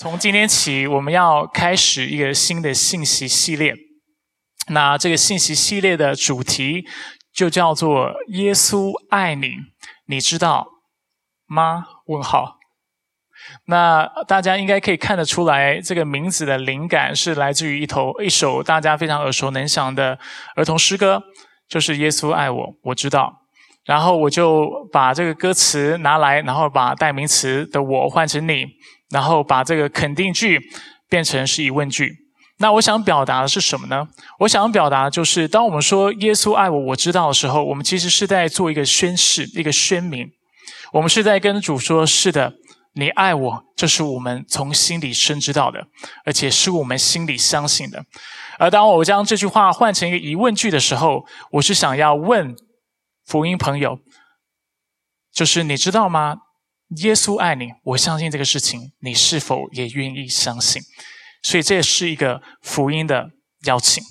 从今天起，我们要开始一个新的信息系列。那这个信息系列的主题就叫做“耶稣爱你”，你知道吗？问号。那大家应该可以看得出来，这个名字的灵感是来自于一头一首大家非常耳熟能详的儿童诗歌，就是“耶稣爱我，我知道”。然后我就把这个歌词拿来，然后把代名词的“我”换成“你”，然后把这个肯定句变成是疑问句。那我想表达的是什么呢？我想表达就是，当我们说“耶稣爱我，我知道”的时候，我们其实是在做一个宣誓，一个宣明。我们是在跟主说：“是的。”你爱我，这是我们从心里深知道的，而且是我们心里相信的。而当我将这句话换成一个疑问句的时候，我是想要问福音朋友，就是你知道吗？耶稣爱你，我相信这个事情，你是否也愿意相信？所以这也是一个福音的邀请。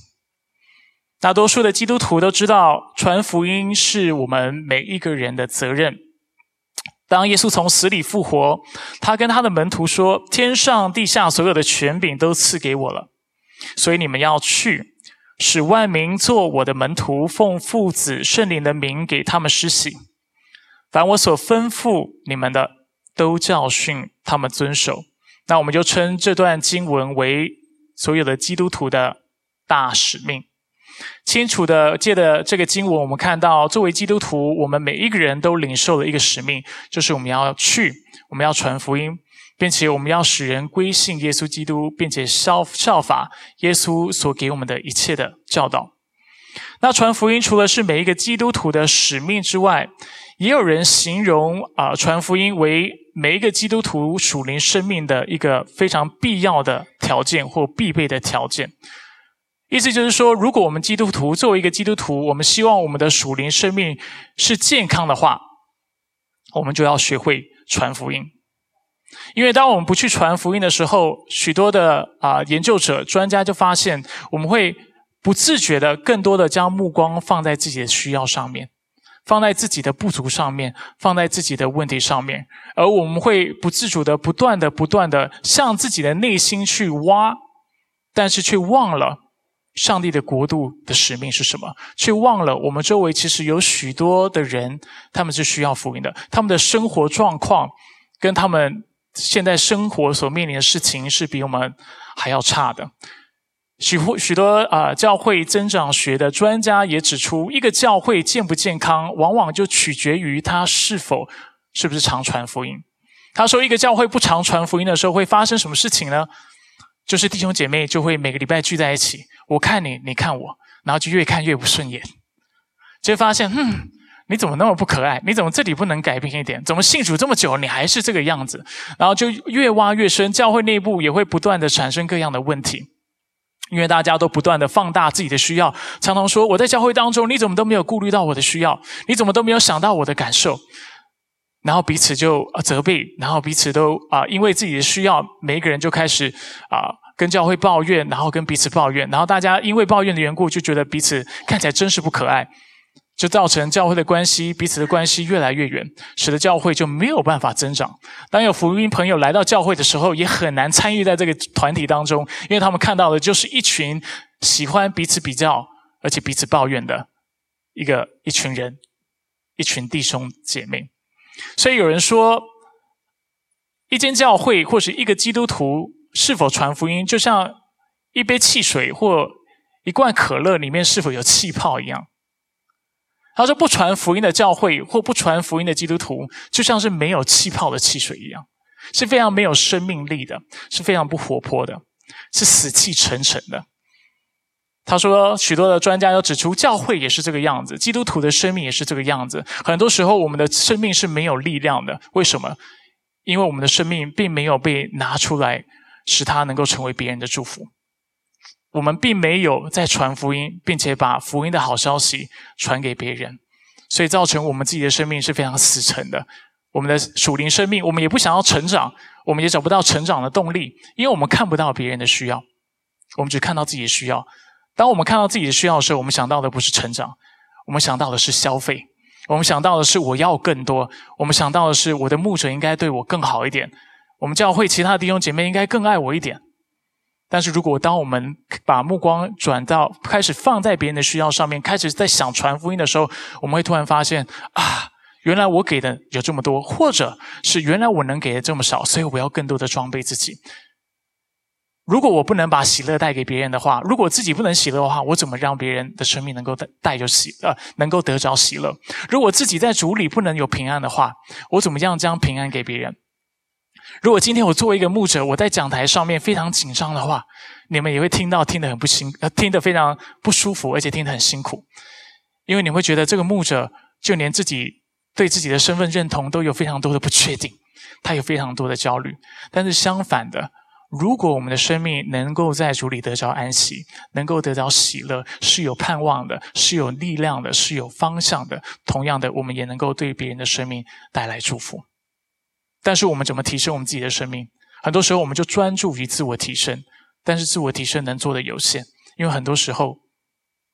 大多数的基督徒都知道，传福音是我们每一个人的责任。当耶稣从死里复活，他跟他的门徒说：“天上地下所有的权柄都赐给我了，所以你们要去，使万民做我的门徒，奉父子圣灵的名给他们施洗。凡我所吩咐你们的，都教训他们遵守。”那我们就称这段经文为所有的基督徒的大使命。清楚的借的这个经文，我们看到，作为基督徒，我们每一个人都领受了一个使命，就是我们要去，我们要传福音，并且我们要使人归信耶稣基督，并且效效法耶稣所给我们的一切的教导。那传福音除了是每一个基督徒的使命之外，也有人形容啊，传福音为每一个基督徒属灵生命的一个非常必要的条件或必备的条件。意思就是说，如果我们基督徒作为一个基督徒，我们希望我们的属灵生命是健康的话，我们就要学会传福音。因为当我们不去传福音的时候，许多的啊研究者、专家就发现，我们会不自觉的更多的将目光放在自己的需要上面，放在自己的不足上面，放在自己的问题上面，而我们会不自主的不断的不断的向自己的内心去挖，但是却忘了。上帝的国度的使命是什么？却忘了我们周围其实有许多的人，他们是需要福音的。他们的生活状况跟他们现在生活所面临的事情是比我们还要差的。许许多啊，教会增长学的专家也指出，一个教会健不健康，往往就取决于他是否是不是常传福音。他说，一个教会不常传福音的时候，会发生什么事情呢？就是弟兄姐妹就会每个礼拜聚在一起，我看你，你看我，然后就越看越不顺眼，就会发现，嗯，你怎么那么不可爱？你怎么这里不能改变一点？怎么信主这么久，你还是这个样子？然后就越挖越深，教会内部也会不断的产生各样的问题，因为大家都不断的放大自己的需要，常常说我在教会当中，你怎么都没有顾虑到我的需要？你怎么都没有想到我的感受？然后彼此就责备，然后彼此都啊，因为自己的需要，每一个人就开始啊跟教会抱怨，然后跟彼此抱怨，然后大家因为抱怨的缘故，就觉得彼此看起来真是不可爱，就造成教会的关系彼此的关系越来越远，使得教会就没有办法增长。当有福音朋友来到教会的时候，也很难参与在这个团体当中，因为他们看到的就是一群喜欢彼此比较，而且彼此抱怨的一个一群人，一群弟兄姐妹。所以有人说，一间教会或是一个基督徒是否传福音，就像一杯汽水或一罐可乐里面是否有气泡一样。他说，不传福音的教会或不传福音的基督徒，就像是没有气泡的汽水一样，是非常没有生命力的，是非常不活泼的，是死气沉沉的。他说，许多的专家都指出，教会也是这个样子，基督徒的生命也是这个样子。很多时候，我们的生命是没有力量的。为什么？因为我们的生命并没有被拿出来，使它能够成为别人的祝福。我们并没有在传福音，并且把福音的好消息传给别人，所以造成我们自己的生命是非常死沉的。我们的属灵生命，我们也不想要成长，我们也找不到成长的动力，因为我们看不到别人的需要，我们只看到自己的需要。当我们看到自己的需要的时候，我们想到的不是成长，我们想到的是消费，我们想到的是我要更多，我们想到的是我的牧者应该对我更好一点，我们教会其他的弟兄姐妹应该更爱我一点。但是如果当我们把目光转到开始放在别人的需要上面，开始在想传福音的时候，我们会突然发现啊，原来我给的有这么多，或者是原来我能给的这么少，所以我要更多的装备自己。如果我不能把喜乐带给别人的话，如果自己不能喜乐的话，我怎么让别人的生命能够带带着喜呃，能够得着喜乐？如果自己在主里不能有平安的话，我怎么样将平安给别人？如果今天我作为一个牧者，我在讲台上面非常紧张的话，你们也会听到听得很不辛呃，听得非常不舒服，而且听得很辛苦，因为你会觉得这个牧者就连自己对自己的身份认同都有非常多的不确定，他有非常多的焦虑。但是相反的。如果我们的生命能够在主里得着安息，能够得着喜乐，是有盼望的，是有力量的，是有方向的。同样的，我们也能够对别人的生命带来祝福。但是，我们怎么提升我们自己的生命？很多时候，我们就专注于自我提升，但是自我提升能做的有限，因为很多时候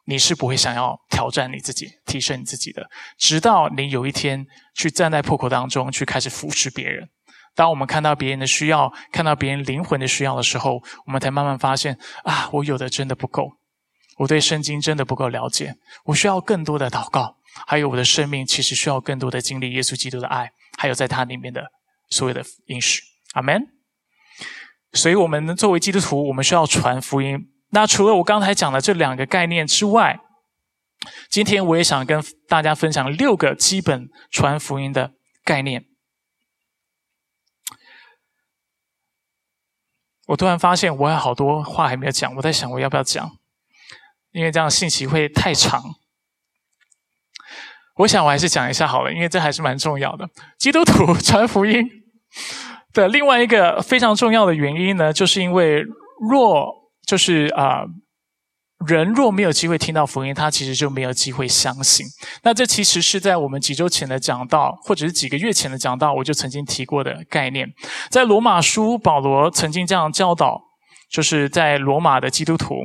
你是不会想要挑战你自己、提升你自己的，直到你有一天去站在破口当中，去开始扶持别人。当我们看到别人的需要，看到别人灵魂的需要的时候，我们才慢慢发现啊，我有的真的不够，我对圣经真的不够了解，我需要更多的祷告，还有我的生命其实需要更多的经历耶稣基督的爱，还有在他里面的所有的应许。阿门。所以，我们作为基督徒，我们需要传福音。那除了我刚才讲的这两个概念之外，今天我也想跟大家分享六个基本传福音的概念。我突然发现，我有好多话还没有讲。我在想，我要不要讲？因为这样信息会太长。我想，我还是讲一下好了，因为这还是蛮重要的。基督徒传福音的另外一个非常重要的原因呢，就是因为若就是啊。人若没有机会听到福音，他其实就没有机会相信。那这其实是在我们几周前的讲道，或者是几个月前的讲道，我就曾经提过的概念。在罗马书，保罗曾经这样教导，就是在罗马的基督徒，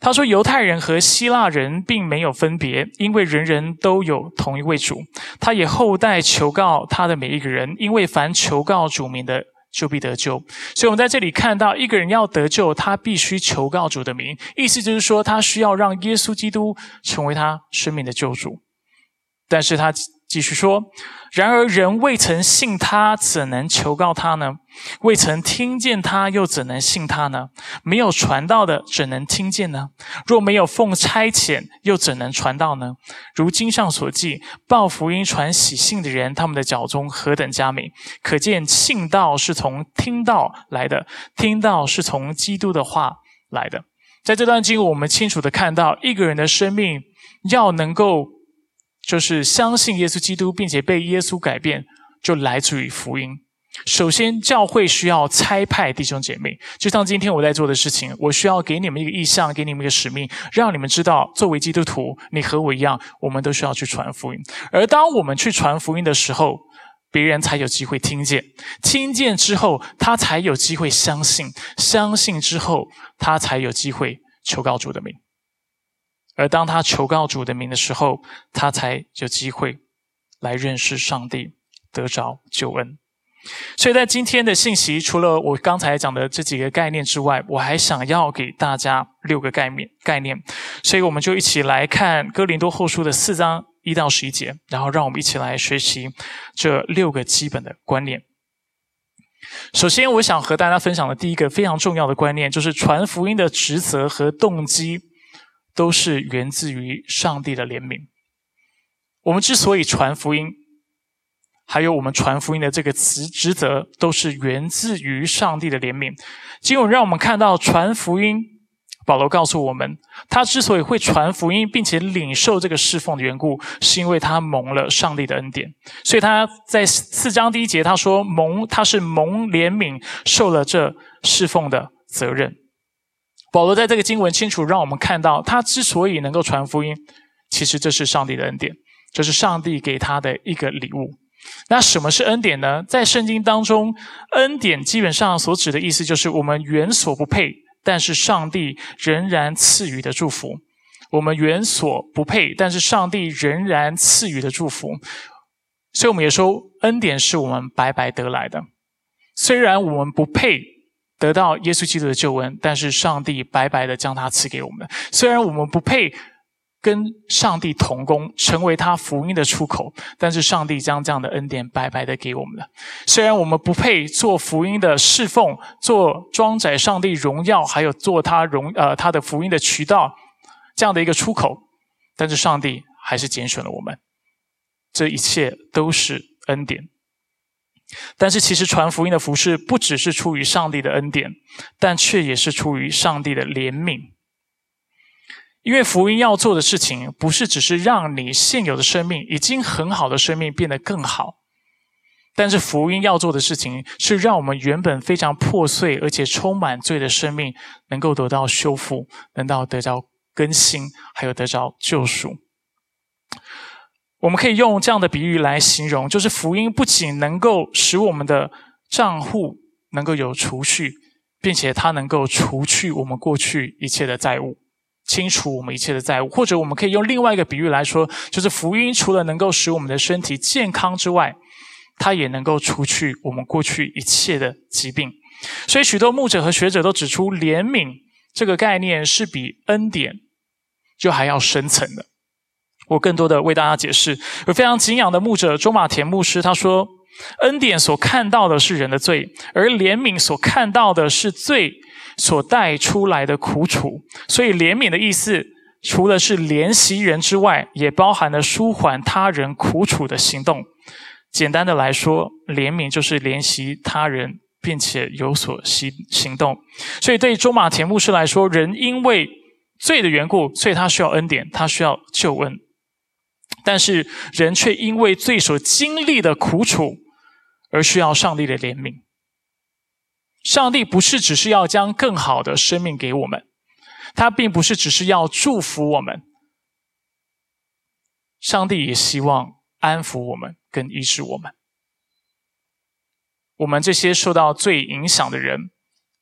他说：“犹太人和希腊人并没有分别，因为人人都有同一位主。他也后代求告他的每一个人，因为凡求告主名的。”就必得救，所以我们在这里看到，一个人要得救，他必须求告主的名，意思就是说，他需要让耶稣基督成为他生命的救主。但是他继续说。然而，人未曾信他，怎能求告他呢？未曾听见他，又怎能信他呢？没有传道的，怎能听见呢？若没有奉差遣，又怎能传道呢？如经上所记，报福音、传喜信的人，他们的脚中何等佳美！可见信道是从听道来的，听道是从基督的话来的。在这段经文，我们清楚的看到，一个人的生命要能够。就是相信耶稣基督，并且被耶稣改变，就来自于福音。首先，教会需要差派弟兄姐妹，就像今天我在做的事情，我需要给你们一个意向，给你们一个使命，让你们知道，作为基督徒，你和我一样，我们都需要去传福音。而当我们去传福音的时候，别人才有机会听见，听见之后，他才有机会相信，相信之后，他才有机会求告主的名。而当他求告主的名的时候，他才有机会来认识上帝，得着救恩。所以在今天的信息，除了我刚才讲的这几个概念之外，我还想要给大家六个概念概念。所以我们就一起来看哥林多后书的四章一到十一节，然后让我们一起来学习这六个基本的观念。首先，我想和大家分享的第一个非常重要的观念，就是传福音的职责和动机。都是源自于上帝的怜悯。我们之所以传福音，还有我们传福音的这个词职责，都是源自于上帝的怜悯。经文让我们看到传福音，保罗告诉我们，他之所以会传福音，并且领受这个侍奉的缘故，是因为他蒙了上帝的恩典。所以他在四章第一节他说：“蒙他是蒙怜悯，受了这侍奉的责任。”保罗在这个经文清楚让我们看到，他之所以能够传福音，其实这是上帝的恩典，这是上帝给他的一个礼物。那什么是恩典呢？在圣经当中，恩典基本上所指的意思就是我们原所不配，但是上帝仍然赐予的祝福。我们原所不配，但是上帝仍然赐予的祝福。所以我们也说，恩典是我们白白得来的。虽然我们不配得到耶稣基督的救恩，但是上帝白白的将他赐给我们。虽然我们不配。跟上帝同工，成为他福音的出口，但是上帝将这样的恩典白白的给我们了。虽然我们不配做福音的侍奉，做装载上帝荣耀，还有做他荣呃他的福音的渠道，这样的一个出口，但是上帝还是拣选了我们。这一切都是恩典。但是其实传福音的服饰不只是出于上帝的恩典，但却也是出于上帝的怜悯。因为福音要做的事情，不是只是让你现有的生命已经很好的生命变得更好，但是福音要做的事情，是让我们原本非常破碎而且充满罪的生命，能够得到修复，能到得到更新，还有得到救赎。我们可以用这样的比喻来形容，就是福音不仅能够使我们的账户能够有储蓄，并且它能够除去我们过去一切的债务。清除我们一切的债务，或者我们可以用另外一个比喻来说，就是福音除了能够使我们的身体健康之外，它也能够除去我们过去一切的疾病。所以，许多牧者和学者都指出，怜悯这个概念是比恩典就还要深层的。我更多的为大家解释，有非常敬仰的牧者周马田牧师他说，恩典所看到的是人的罪，而怜悯所看到的是罪。所带出来的苦楚，所以怜悯的意思，除了是怜惜人之外，也包含了舒缓他人苦楚的行动。简单的来说，怜悯就是怜惜他人，并且有所行行动。所以对中马田牧师来说，人因为罪的缘故，所以他需要恩典，他需要救恩。但是人却因为罪所经历的苦楚，而需要上帝的怜悯。上帝不是只是要将更好的生命给我们，他并不是只是要祝福我们，上帝也希望安抚我们，跟医治我们。我们这些受到最影响的人，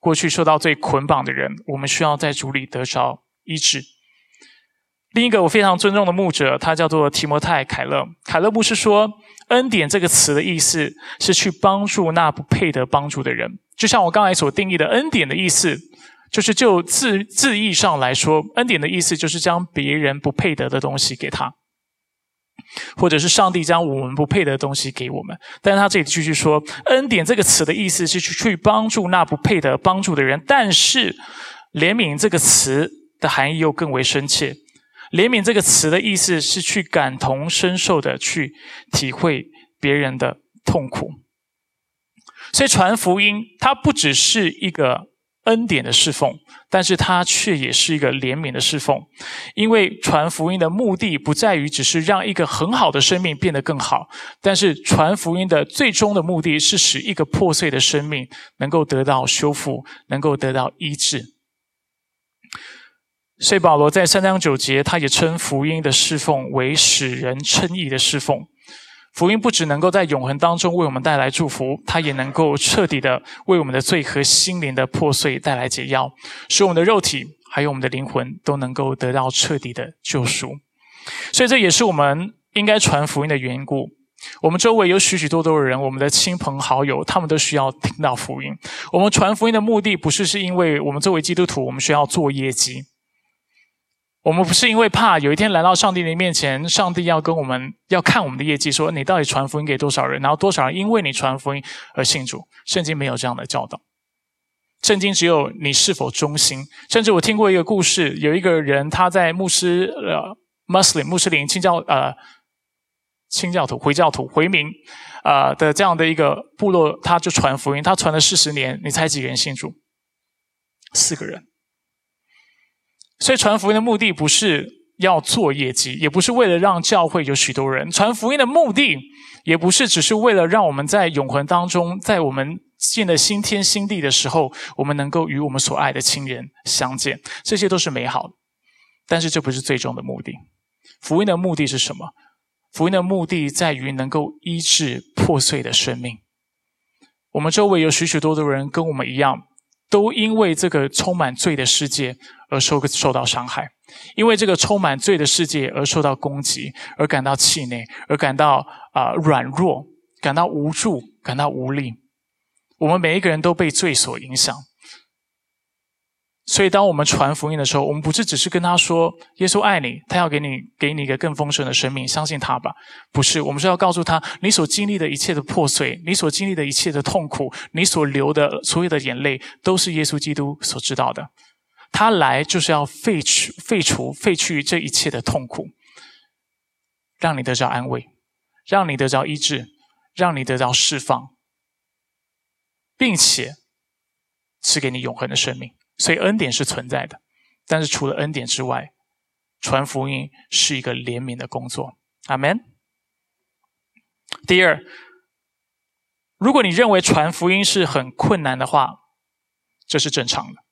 过去受到最捆绑的人，我们需要在主里得着医治。另一个我非常尊重的牧者，他叫做提摩太·凯勒。凯勒牧师说：“恩典这个词的意思是去帮助那不配得帮助的人。”就像我刚才所定义的，恩典的意思，就是就字字义上来说，恩典的意思就是将别人不配得的东西给他，或者是上帝将我们不配得的东西给我们。但是他这里继续说，恩典这个词的意思是去去帮助那不配得帮助的人。但是怜悯这个词的含义又更为深切，怜悯这个词的意思是去感同身受的去体会别人的痛苦。所以传福音，它不只是一个恩典的侍奉，但是它却也是一个怜悯的侍奉。因为传福音的目的不在于只是让一个很好的生命变得更好，但是传福音的最终的目的是使一个破碎的生命能够得到修复，能够得到医治。所以保罗在三章九节，他也称福音的侍奉为使人称义的侍奉。福音不只能够在永恒当中为我们带来祝福，它也能够彻底的为我们的罪和心灵的破碎带来解药，使我们的肉体还有我们的灵魂都能够得到彻底的救赎。所以这也是我们应该传福音的缘故。我们周围有许许多多的人，我们的亲朋好友，他们都需要听到福音。我们传福音的目的不是是因为我们作为基督徒，我们需要做业绩。我们不是因为怕有一天来到上帝的面前，上帝要跟我们要看我们的业绩，说你到底传福音给多少人，然后多少人因为你传福音而信主。圣经没有这样的教导，圣经只有你是否忠心。甚至我听过一个故事，有一个人他在牧师呃，Muslim 穆斯林清教呃清教徒回教徒回民啊的这样的一个部落，他就传福音，他传了四十年，你猜几个人信主？四个人。所以传福音的目的不是要做业绩，也不是为了让教会有许多人。传福音的目的也不是只是为了让我们在永恒当中，在我们进了新天新地的时候，我们能够与我们所爱的亲人相见。这些都是美好的，但是这不是最终的目的。福音的目的是什么？福音的目的在于能够医治破碎的生命。我们周围有许许多多人跟我们一样。都因为这个充满罪的世界而受受到伤害，因为这个充满罪的世界而受到攻击，而感到气馁，而感到啊软弱，感到无助，感到无力。我们每一个人都被罪所影响。所以，当我们传福音的时候，我们不是只是跟他说耶稣爱你，他要给你给你一个更丰盛的生命，相信他吧。不是，我们是要告诉他，你所经历的一切的破碎，你所经历的一切的痛苦，你所流的所有的眼泪，都是耶稣基督所知道的。他来就是要废除、废除、废去这一切的痛苦，让你得着安慰，让你得着医治，让你得着释放，并且赐给你永恒的生命。所以恩典是存在的，但是除了恩典之外，传福音是一个怜悯的工作。阿门。第二，如果你认为传福音是很困难的话，这是正常的。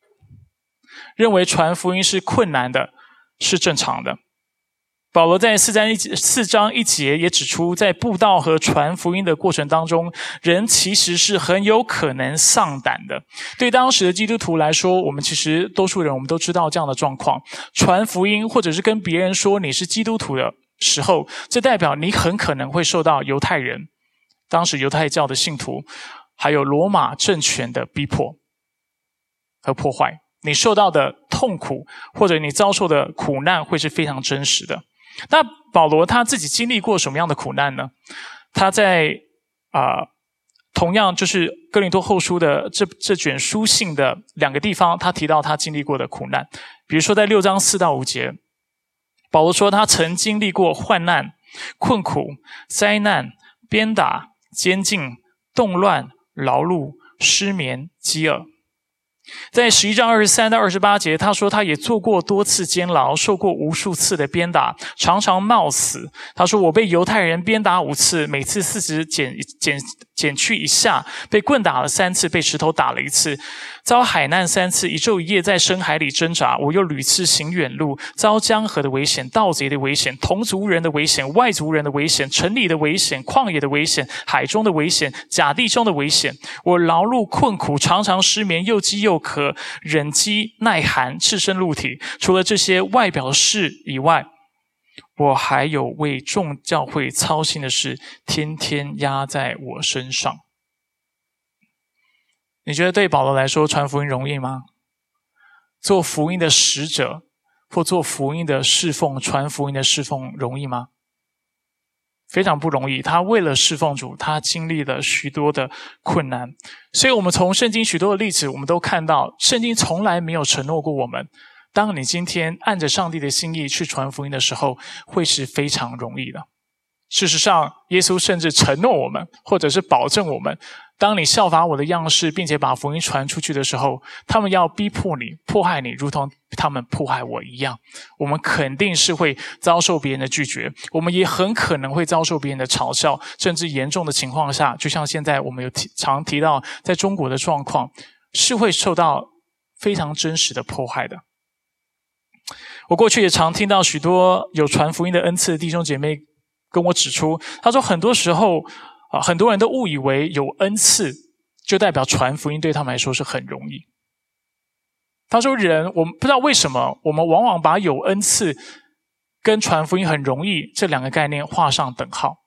认为传福音是困难的，是正常的。保罗在四章一四章一节也指出，在布道和传福音的过程当中，人其实是很有可能丧胆的。对当时的基督徒来说，我们其实多数人我们都知道这样的状况：传福音或者是跟别人说你是基督徒的时候，这代表你很可能会受到犹太人、当时犹太教的信徒，还有罗马政权的逼迫和破坏。你受到的痛苦或者你遭受的苦难会是非常真实的。那保罗他自己经历过什么样的苦难呢？他在啊，同样就是哥林多后书的这这卷书信的两个地方，他提到他经历过的苦难。比如说在六章四到五节，保罗说他曾经历过患难、困苦、灾难、鞭打、监禁、动乱、劳碌、失眠、饥饿。在十一章二十三到二十八节，他说他也做过多次监牢，受过无数次的鞭打，常常冒死。他说我被犹太人鞭打五次，每次四十减减减去一下，被棍打了三次，被石头打了一次。遭海难三次，一昼一夜在深海里挣扎。我又屡次行远路，遭江河的危险、盗贼的危险、同族人的危险、外族人的危险、城里的危险、旷野的危险、海中的危险、假地中的危险。我劳碌困苦，常常失眠，又饥又渴，忍饥耐寒，赤身露体。除了这些外表的事以外，我还有为众教会操心的事，天天压在我身上。你觉得对保罗来说传福音容易吗？做福音的使者或做福音的侍奉、传福音的侍奉容易吗？非常不容易。他为了侍奉主，他经历了许多的困难。所以，我们从圣经许多的例子，我们都看到，圣经从来没有承诺过我们：当你今天按着上帝的心意去传福音的时候，会是非常容易的。事实上，耶稣甚至承诺我们，或者是保证我们。当你效法我的样式，并且把福音传出去的时候，他们要逼迫你、迫害你，如同他们迫害我一样。我们肯定是会遭受别人的拒绝，我们也很可能会遭受别人的嘲笑，甚至严重的情况下，就像现在我们有提常提到，在中国的状况，是会受到非常真实的迫害的。我过去也常听到许多有传福音的恩赐弟兄姐妹跟我指出，他说很多时候。啊，很多人都误以为有恩赐就代表传福音对他们来说是很容易。他说：“人，我们不知道为什么，我们往往把有恩赐跟传福音很容易这两个概念画上等号。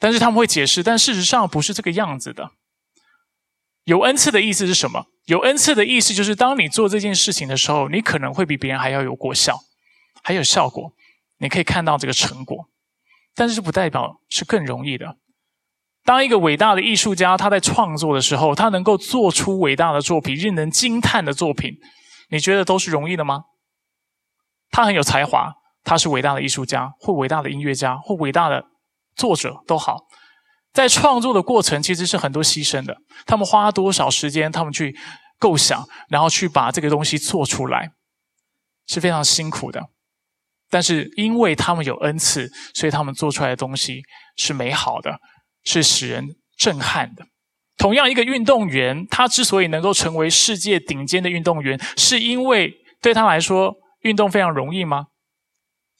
但是他们会解释，但事实上不是这个样子的。有恩赐的意思是什么？有恩赐的意思就是，当你做这件事情的时候，你可能会比别人还要有果效，还有效果，你可以看到这个成果。但是不代表是更容易的。”当一个伟大的艺术家他在创作的时候，他能够做出伟大的作品、令人惊叹的作品，你觉得都是容易的吗？他很有才华，他是伟大的艺术家，或伟大的音乐家，或伟大的作者都好，在创作的过程其实是很多牺牲的。他们花多少时间？他们去构想，然后去把这个东西做出来，是非常辛苦的。但是因为他们有恩赐，所以他们做出来的东西是美好的。是使人震撼的。同样，一个运动员，他之所以能够成为世界顶尖的运动员，是因为对他来说，运动非常容易吗？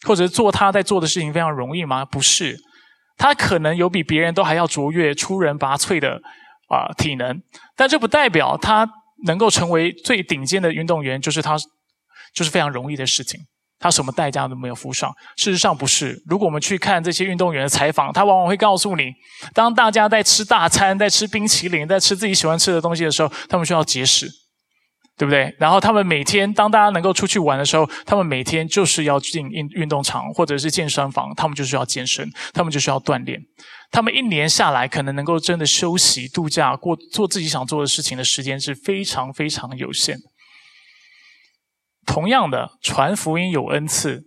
或者做他在做的事情非常容易吗？不是，他可能有比别人都还要卓越、出人拔萃的啊体能，但这不代表他能够成为最顶尖的运动员，就是他就是非常容易的事情。他什么代价都没有付上。事实上不是。如果我们去看这些运动员的采访，他往往会告诉你，当大家在吃大餐、在吃冰淇淋、在吃自己喜欢吃的东西的时候，他们需要节食，对不对？然后他们每天当大家能够出去玩的时候，他们每天就是要进运运动场或者是健身房，他们就是要健身，他们就是要锻炼。他们一年下来，可能能够真的休息、度假、过做自己想做的事情的时间是非常非常有限的。同样的，传福音有恩赐，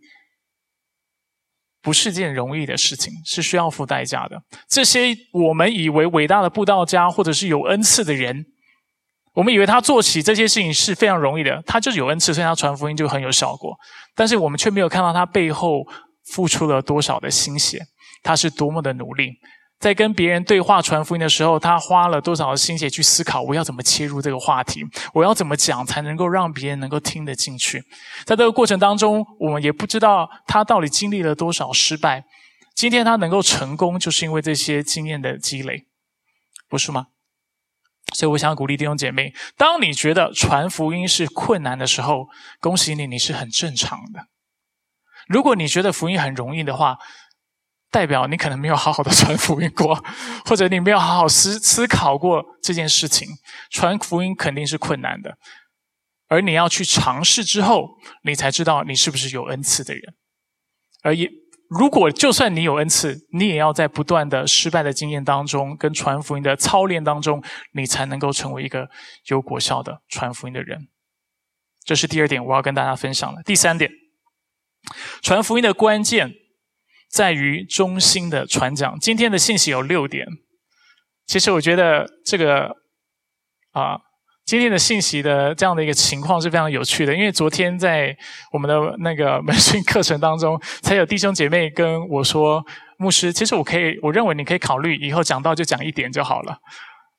不是件容易的事情，是需要付代价的。这些我们以为伟大的布道家，或者是有恩赐的人，我们以为他做起这些事情是非常容易的，他就是有恩赐，所以他传福音就很有效果。但是我们却没有看到他背后付出了多少的心血，他是多么的努力。在跟别人对话传福音的时候，他花了多少心血去思考，我要怎么切入这个话题，我要怎么讲才能够让别人能够听得进去。在这个过程当中，我们也不知道他到底经历了多少失败。今天他能够成功，就是因为这些经验的积累，不是吗？所以我想鼓励弟兄姐妹，当你觉得传福音是困难的时候，恭喜你，你是很正常的。如果你觉得福音很容易的话，代表你可能没有好好的传福音过，或者你没有好好思思考过这件事情。传福音肯定是困难的，而你要去尝试之后，你才知道你是不是有恩赐的人。而也，如果就算你有恩赐，你也要在不断的失败的经验当中，跟传福音的操练当中，你才能够成为一个有果效的传福音的人。这是第二点，我要跟大家分享的。第三点，传福音的关键。在于中心的传讲。今天的信息有六点。其实我觉得这个啊，今天的信息的这样的一个情况是非常有趣的。因为昨天在我们的那个 门训课程当中，才有弟兄姐妹跟我说：“牧师，其实我可以，我认为你可以考虑以后讲到就讲一点就好了，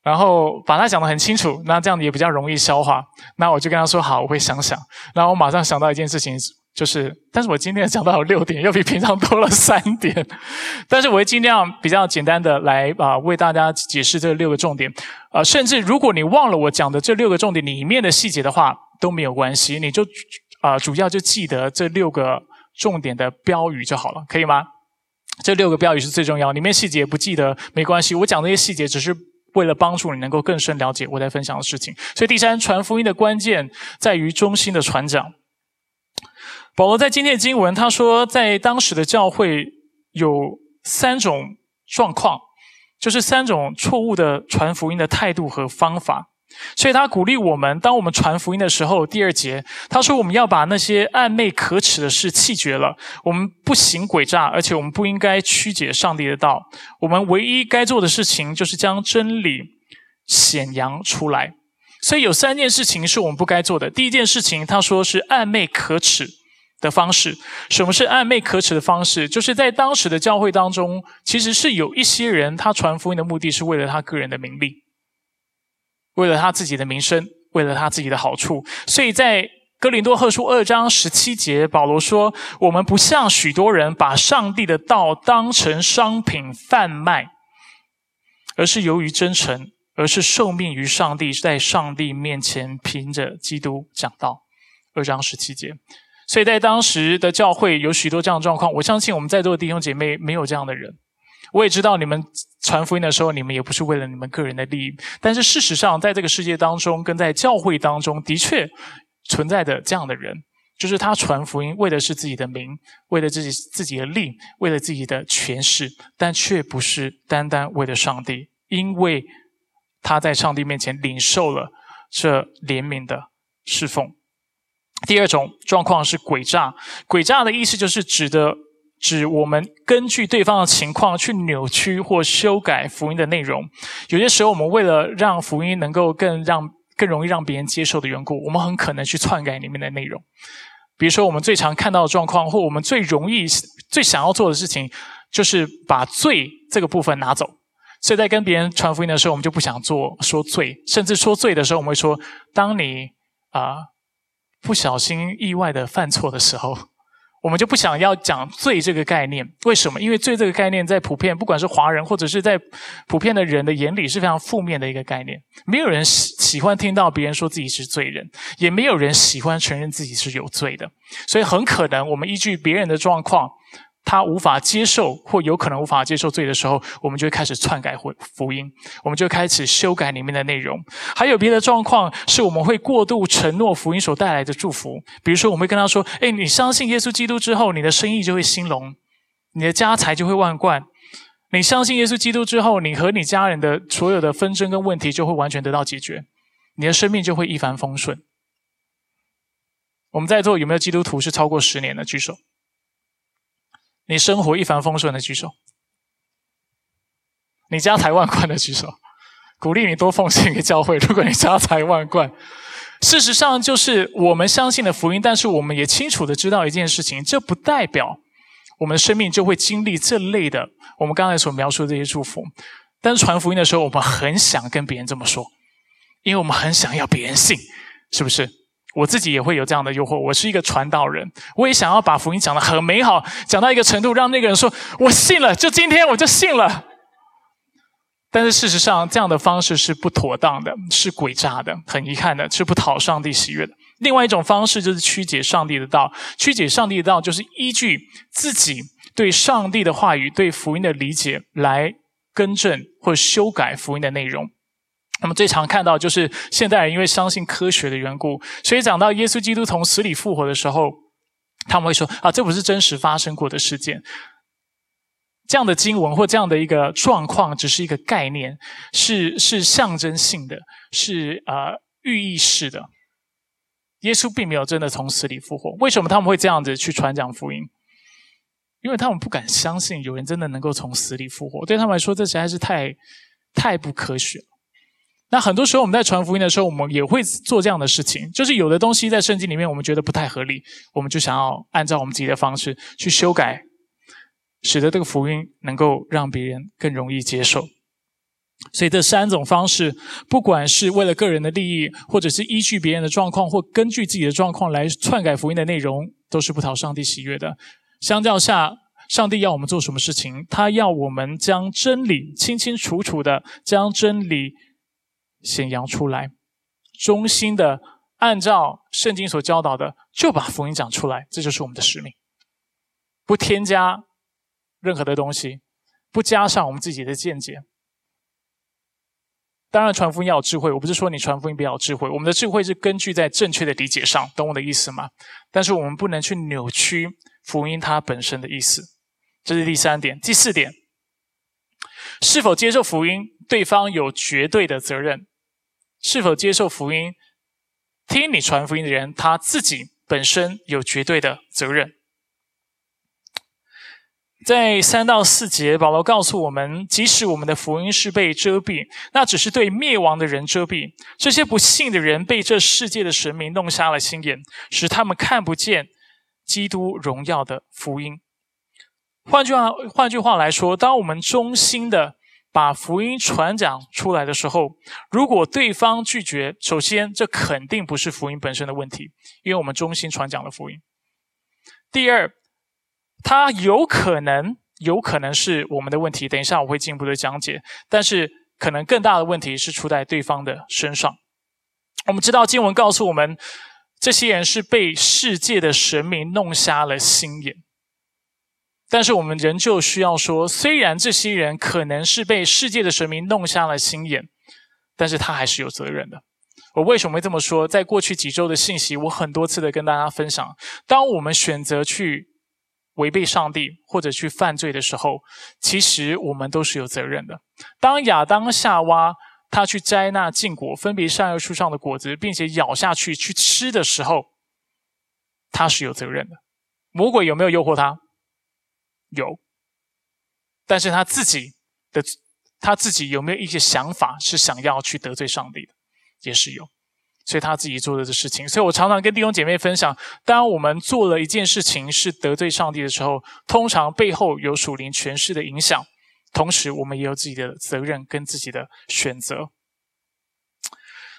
然后把它讲得很清楚，那这样也比较容易消化。”那我就跟他说：“好，我会想想。”然后我马上想到一件事情。就是，但是我今天讲到有六点，又比平常多了三点。但是我会尽量比较简单的来啊，为大家解释这六个重点。啊，甚至如果你忘了我讲的这六个重点里面的细节的话，都没有关系，你就啊，主要就记得这六个重点的标语就好了，可以吗？这六个标语是最重要，里面细节不记得没关系，我讲这些细节只是为了帮助你能够更深了解我在分享的事情。所以第三，传福音的关键在于中心的传讲。保罗在今天的经文，他说，在当时的教会有三种状况，就是三种错误的传福音的态度和方法。所以他鼓励我们，当我们传福音的时候，第二节他说，我们要把那些暧昧可耻的事弃绝了。我们不行诡诈，而且我们不应该曲解上帝的道。我们唯一该做的事情，就是将真理显扬出来。所以有三件事情是我们不该做的。第一件事情，他说是暧昧可耻。的方式，什么是暧昧可耻的方式？就是在当时的教会当中，其实是有一些人，他传福音的目的是为了他个人的名利，为了他自己的名声，为了他自己的好处。所以在哥林多后书二章十七节，保罗说：“我们不像许多人把上帝的道当成商品贩卖，而是由于真诚，而是受命于上帝，在上帝面前凭着基督讲道。”二章十七节。所以在当时的教会有许多这样的状况，我相信我们在座的弟兄姐妹没有这样的人。我也知道你们传福音的时候，你们也不是为了你们个人的利益。但是事实上，在这个世界当中，跟在教会当中的确存在的这样的人，就是他传福音为的是自己的名，为了自己自己的利，为了自己的权势，但却不是单单为了上帝，因为他在上帝面前领受了这怜悯的侍奉。第二种状况是诡诈，诡诈的意思就是指的指我们根据对方的情况去扭曲或修改福音的内容。有些时候，我们为了让福音能够更让更容易让别人接受的缘故，我们很可能去篡改里面的内容。比如说，我们最常看到的状况，或我们最容易最想要做的事情，就是把罪这个部分拿走。所以在跟别人传福音的时候，我们就不想做说罪，甚至说罪的时候，我们会说：当你啊。不小心意外的犯错的时候，我们就不想要讲罪这个概念。为什么？因为罪这个概念在普遍，不管是华人或者是在普遍的人的眼里是非常负面的一个概念。没有人喜喜欢听到别人说自己是罪人，也没有人喜欢承认自己是有罪的。所以很可能我们依据别人的状况。他无法接受或有可能无法接受罪的时候，我们就会开始篡改福福音，我们就开始修改里面的内容。还有别的状况是我们会过度承诺福音所带来的祝福，比如说我们会跟他说：“哎，你相信耶稣基督之后，你的生意就会兴隆，你的家财就会万贯；你相信耶稣基督之后，你和你家人的所有的纷争跟问题就会完全得到解决，你的生命就会一帆风顺。”我们在座有没有基督徒是超过十年的？举手。你生活一帆风顺的举手，你家财万贯的举手，鼓励你多奉献给教会。如果你家财万贯，事实上就是我们相信的福音，但是我们也清楚的知道一件事情，这不代表我们生命就会经历这类的我们刚才所描述的这些祝福。但是传福音的时候，我们很想跟别人这么说，因为我们很想要别人信，是不是？我自己也会有这样的诱惑。我是一个传道人，我也想要把福音讲得很美好，讲到一个程度，让那个人说我信了，就今天我就信了。但是事实上，这样的方式是不妥当的，是诡诈的，很遗憾的，是不讨上帝喜悦的。另外一种方式就是曲解上帝的道，曲解上帝的道就是依据自己对上帝的话语、对福音的理解来更正或修改福音的内容。那么最常看到就是现代人因为相信科学的缘故，所以讲到耶稣基督从死里复活的时候，他们会说啊，这不是真实发生过的事件。这样的经文或这样的一个状况，只是一个概念，是是象征性的，是呃寓意式的。耶稣并没有真的从死里复活。为什么他们会这样子去传讲福音？因为他们不敢相信有人真的能够从死里复活，对他们来说这实在是太太不科学了。那很多时候我们在传福音的时候，我们也会做这样的事情，就是有的东西在圣经里面我们觉得不太合理，我们就想要按照我们自己的方式去修改，使得这个福音能够让别人更容易接受。所以这三种方式，不管是为了个人的利益，或者是依据别人的状况，或根据自己的状况来篡改福音的内容，都是不讨上帝喜悦的。相较下，上帝要我们做什么事情？他要我们将真理清清楚楚的将真理。显扬出来，忠心的按照圣经所教导的，就把福音讲出来，这就是我们的使命。不添加任何的东西，不加上我们自己的见解。当然，传福音要有智慧。我不是说你传福音不要有智慧，我们的智慧是根据在正确的理解上，懂我的意思吗？但是我们不能去扭曲福音它本身的意思。这是第三点。第四点，是否接受福音，对方有绝对的责任。是否接受福音？听你传福音的人，他自己本身有绝对的责任。在三到四节，保罗告诉我们，即使我们的福音是被遮蔽，那只是对灭亡的人遮蔽。这些不幸的人被这世界的神明弄瞎了心眼，使他们看不见基督荣耀的福音。换句话，换句话来说，当我们衷心的。把福音传讲出来的时候，如果对方拒绝，首先这肯定不是福音本身的问题，因为我们衷心传讲了福音。第二，他有可能有可能是我们的问题，等一下我会进一步的讲解。但是可能更大的问题是出在对方的身上。我们知道经文告诉我们，这些人是被世界的神明弄瞎了心眼。但是我们仍旧需要说，虽然这些人可能是被世界的神明弄瞎了心眼，但是他还是有责任的。我为什么会这么说？在过去几周的信息，我很多次的跟大家分享，当我们选择去违背上帝或者去犯罪的时候，其实我们都是有责任的。当亚当夏娃他去摘那禁果，分别善恶树上的果子，并且咬下去去吃的时候，他是有责任的。魔鬼有没有诱惑他？有，但是他自己的他自己有没有一些想法是想要去得罪上帝的，也是有，所以他自己做的这事情。所以我常常跟弟兄姐妹分享，当我们做了一件事情是得罪上帝的时候，通常背后有属灵权势的影响，同时我们也有自己的责任跟自己的选择。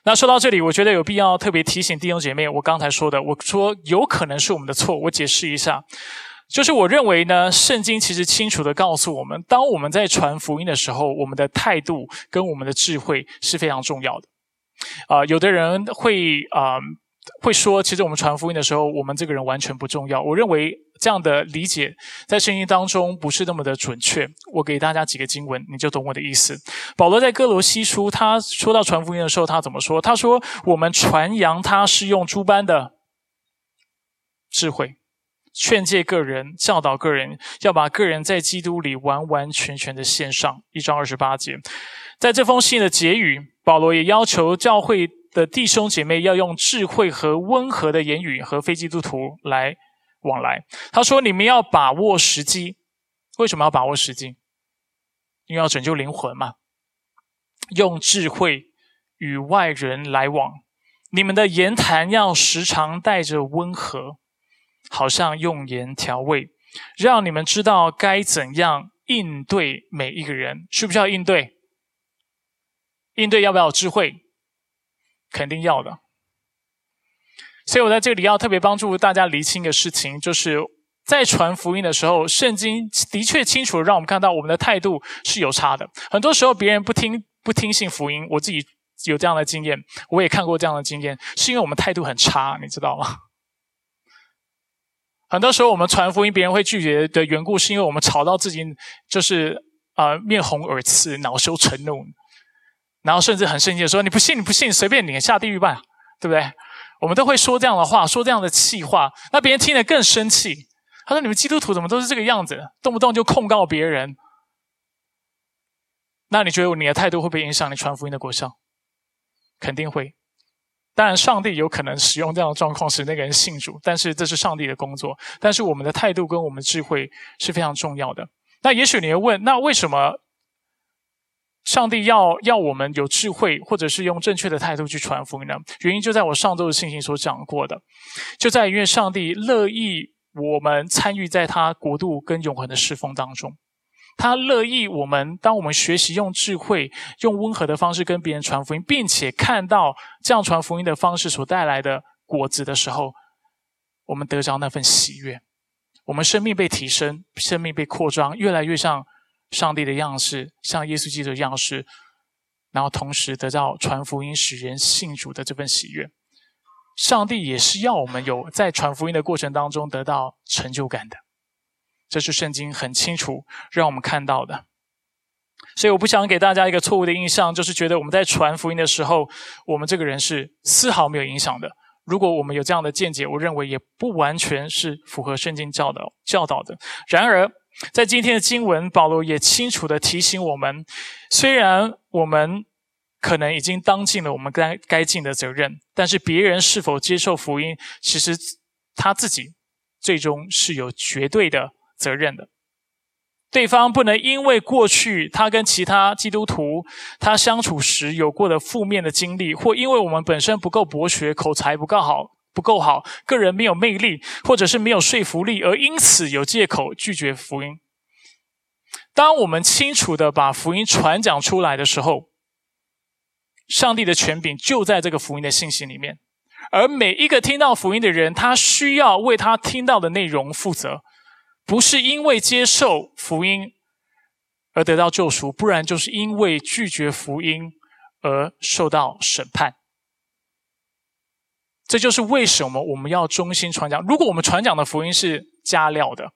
那说到这里，我觉得有必要特别提醒弟兄姐妹，我刚才说的，我说有可能是我们的错，我解释一下，就是我认为呢，圣经其实清楚的告诉我们，当我们在传福音的时候，我们的态度跟我们的智慧是非常重要的。啊，有的人会啊。会说，其实我们传福音的时候，我们这个人完全不重要。我认为这样的理解在圣经当中不是那么的准确。我给大家几个经文，你就懂我的意思。保罗在哥罗西书，他说到传福音的时候，他怎么说？他说：“我们传扬他是用诸般的智慧，劝诫个人，教导个人，要把个人在基督里完完全全的献上。”一章二十八节，在这封信的结语，保罗也要求教会。的弟兄姐妹要用智慧和温和的言语和非基督徒来往来。他说：“你们要把握时机。为什么要把握时机？因为要拯救灵魂嘛。用智慧与外人来往。你们的言谈要时常带着温和，好像用盐调味，让你们知道该怎样应对每一个人。需不需要应对？应对要不要有智慧？”肯定要的，所以我在这里要特别帮助大家厘清一个事情，就是在传福音的时候，圣经的确清楚让我们看到我们的态度是有差的。很多时候别人不听不听信福音，我自己有这样的经验，我也看过这样的经验，是因为我们态度很差，你知道吗？很多时候我们传福音，别人会拒绝的缘故，是因为我们吵到自己就是啊面红耳赤、恼羞成怒。然后甚至很生气的说：“你不信，你不信，随便你下地狱吧，对不对？”我们都会说这样的话，说这样的气话，那别人听了更生气。他说：“你们基督徒怎么都是这个样子？动不动就控告别人。”那你觉得你的态度会不会影响你传福音的果效？肯定会。当然，上帝有可能使用这样的状况使那个人信主，但是这是上帝的工作。但是我们的态度跟我们的智慧是非常重要的。那也许你会问：那为什么？上帝要要我们有智慧，或者是用正确的态度去传福音呢？原因就在我上周的信息所讲过的，就在因为上帝乐意我们参与在他国度跟永恒的侍奉当中，他乐意我们当我们学习用智慧、用温和的方式跟别人传福音，并且看到这样传福音的方式所带来的果子的时候，我们得着那份喜悦，我们生命被提升，生命被扩张，越来越像。上帝的样式，像耶稣基督的样式，然后同时得到传福音、使人信主的这份喜悦。上帝也是要我们有在传福音的过程当中得到成就感的，这是圣经很清楚让我们看到的。所以我不想给大家一个错误的印象，就是觉得我们在传福音的时候，我们这个人是丝毫没有影响的。如果我们有这样的见解，我认为也不完全是符合圣经教导教导的。然而，在今天的经文，保罗也清楚的提醒我们：虽然我们可能已经当尽了我们该该尽的责任，但是别人是否接受福音，其实他自己最终是有绝对的责任的。对方不能因为过去他跟其他基督徒他相处时有过的负面的经历，或因为我们本身不够博学、口才不够好。不够好，个人没有魅力，或者是没有说服力，而因此有借口拒绝福音。当我们清楚的把福音传讲出来的时候，上帝的权柄就在这个福音的信息里面，而每一个听到福音的人，他需要为他听到的内容负责，不是因为接受福音而得到救赎，不然就是因为拒绝福音而受到审判。这就是为什么我们要忠心传讲。如果我们传讲的福音是加料的、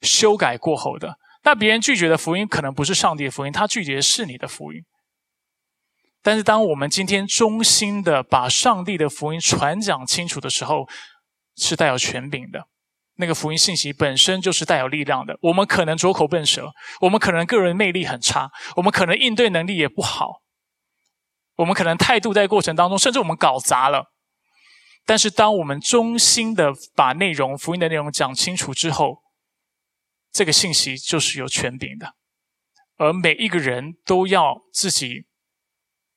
修改过后的，那别人拒绝的福音可能不是上帝的福音，他拒绝的是你的福音。但是，当我们今天忠心的把上帝的福音传讲清楚的时候，是带有权柄的。那个福音信息本身就是带有力量的。我们可能拙口笨舌，我们可能个人魅力很差，我们可能应对能力也不好，我们可能态度在过程当中，甚至我们搞砸了。但是，当我们衷心的把内容、福音的内容讲清楚之后，这个信息就是有权柄的，而每一个人都要自己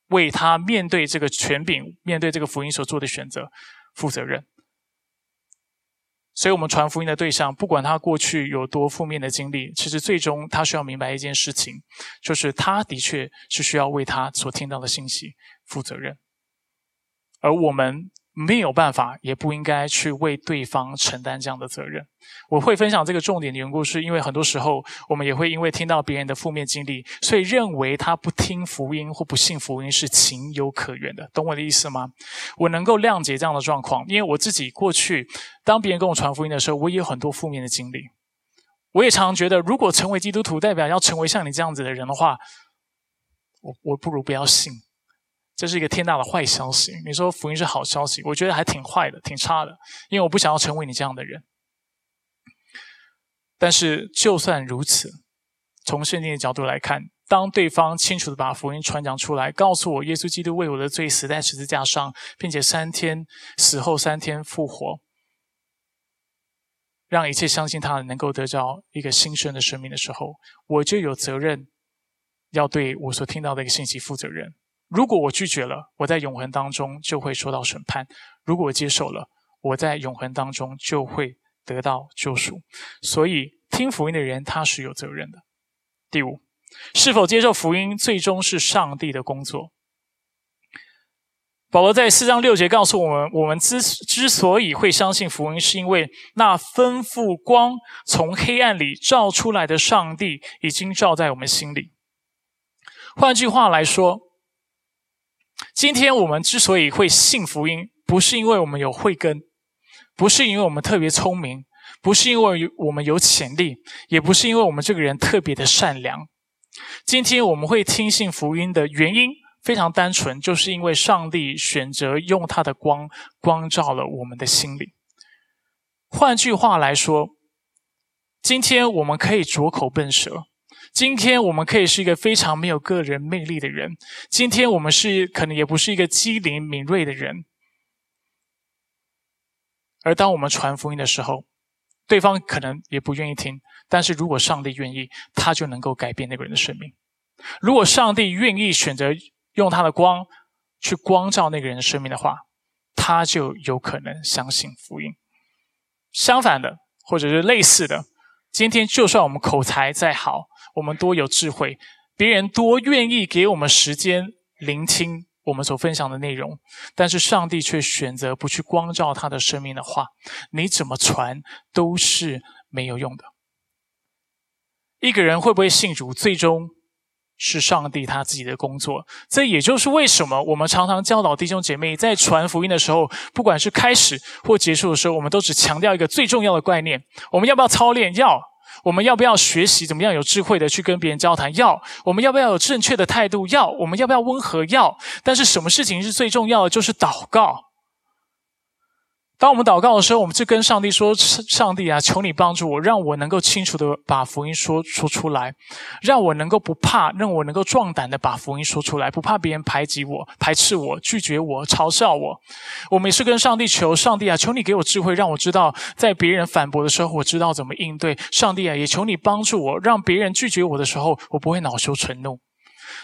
为他面对这个权柄、面对这个福音所做的选择负责任。所以，我们传福音的对象，不管他过去有多负面的经历，其实最终他需要明白一件事情，就是他的确是需要为他所听到的信息负责任。而我们没有办法，也不应该去为对方承担这样的责任。我会分享这个重点的缘故，是因为很多时候我们也会因为听到别人的负面经历，所以认为他不听福音或不信福音是情有可原的。懂我的意思吗？我能够谅解这样的状况，因为我自己过去当别人跟我传福音的时候，我也有很多负面的经历。我也常觉得，如果成为基督徒代表要成为像你这样子的人的话，我我不如不要信。这是一个天大的坏消息。你说福音是好消息，我觉得还挺坏的，挺差的，因为我不想要成为你这样的人。但是，就算如此，从圣经的角度来看，当对方清楚的把福音传讲出来，告诉我耶稣基督为我的罪死在十字架上，并且三天死后三天复活，让一切相信他能够得到一个新生的生命的时候，我就有责任要对我所听到的一个信息负责任。如果我拒绝了，我在永恒当中就会受到审判；如果我接受了，我在永恒当中就会。得到救赎，所以听福音的人他是有责任的。第五，是否接受福音，最终是上帝的工作。保罗在四章六节告诉我们：我们之之所以会相信福音，是因为那吩咐光从黑暗里照出来的上帝已经照在我们心里。换句话来说，今天我们之所以会信福音，不是因为我们有慧根。不是因为我们特别聪明，不是因为我们有潜力，也不是因为我们这个人特别的善良。今天我们会听信福音的原因非常单纯，就是因为上帝选择用他的光光照了我们的心里。换句话来说，今天我们可以拙口笨舌，今天我们可以是一个非常没有个人魅力的人，今天我们是可能也不是一个机灵敏锐的人。而当我们传福音的时候，对方可能也不愿意听。但是如果上帝愿意，他就能够改变那个人的生命。如果上帝愿意选择用他的光去光照那个人的生命的话，他就有可能相信福音。相反的，或者是类似的，今天就算我们口才再好，我们多有智慧，别人多愿意给我们时间聆听。我们所分享的内容，但是上帝却选择不去光照他的生命的话，你怎么传都是没有用的。一个人会不会信主，最终是上帝他自己的工作。这也就是为什么我们常常教导弟兄姐妹，在传福音的时候，不管是开始或结束的时候，我们都只强调一个最重要的概念：我们要不要操练？要。我们要不要学习怎么样有智慧的去跟别人交谈？要。我们要不要有正确的态度？要。我们要不要温和？要。但是什么事情是最重要的？就是祷告。当我们祷告的时候，我们就跟上帝说：“上帝啊，求你帮助我，让我能够清楚的把福音说说出来，让我能够不怕，让我能够壮胆的把福音说出来，不怕别人排挤我、排斥我、拒绝我、嘲笑我。”我们也是跟上帝求：“上帝啊，求你给我智慧，让我知道在别人反驳的时候，我知道怎么应对。上帝啊，也求你帮助我，让别人拒绝我的时候，我不会恼羞成怒。”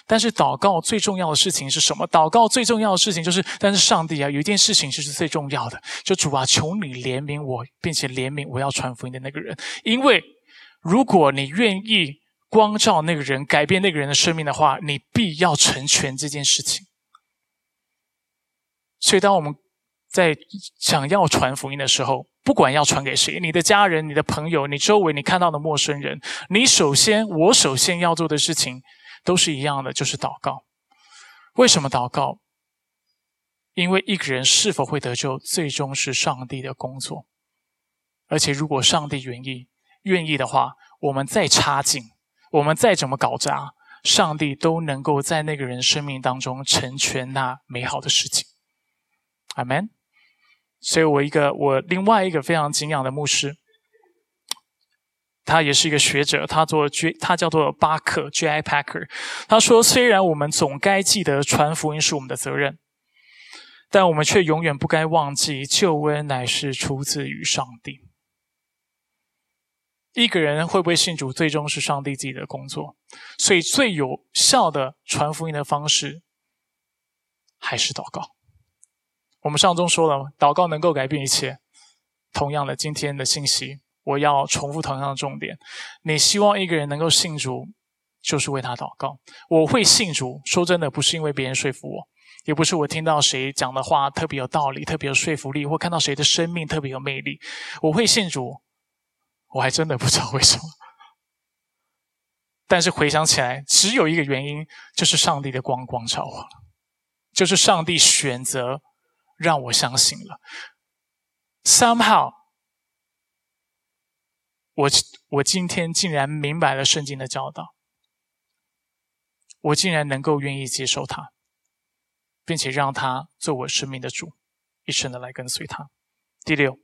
但是祷告最重要的事情是什么？祷告最重要的事情就是，但是上帝啊，有一件事情就是最重要的，就主啊，求你怜悯我，并且怜悯我要传福音的那个人。因为如果你愿意光照那个人，改变那个人的生命的话，你必要成全这件事情。所以，当我们在想要传福音的时候，不管要传给谁，你的家人、你的朋友、你周围你看到的陌生人，你首先，我首先要做的事情。都是一样的，就是祷告。为什么祷告？因为一个人是否会得救，最终是上帝的工作。而且，如果上帝愿意、愿意的话，我们再差劲，我们再怎么搞砸，上帝都能够在那个人生命当中成全那美好的事情。阿门。所以我一个，我另外一个非常敬仰的牧师。他也是一个学者，他做 J，他叫做巴克 J.I. Packer。他说：“虽然我们总该记得传福音是我们的责任，但我们却永远不该忘记救恩乃是出自于上帝。一个人会不会信主，最终是上帝自己的工作。所以，最有效的传福音的方式还是祷告。我们上中说了，祷告能够改变一切。同样的，今天的信息。”我要重复同样的重点：你希望一个人能够信主，就是为他祷告。我会信主，说真的，不是因为别人说服我，也不是我听到谁讲的话特别有道理、特别有说服力，或看到谁的生命特别有魅力，我会信主。我还真的不知道为什么。但是回想起来，只有一个原因，就是上帝的光光照我了，就是上帝选择让我相信了。Somehow，我我今天竟然明白了圣经的教导，我竟然能够愿意接受他，并且让他做我生命的主，一生的来跟随他。第六。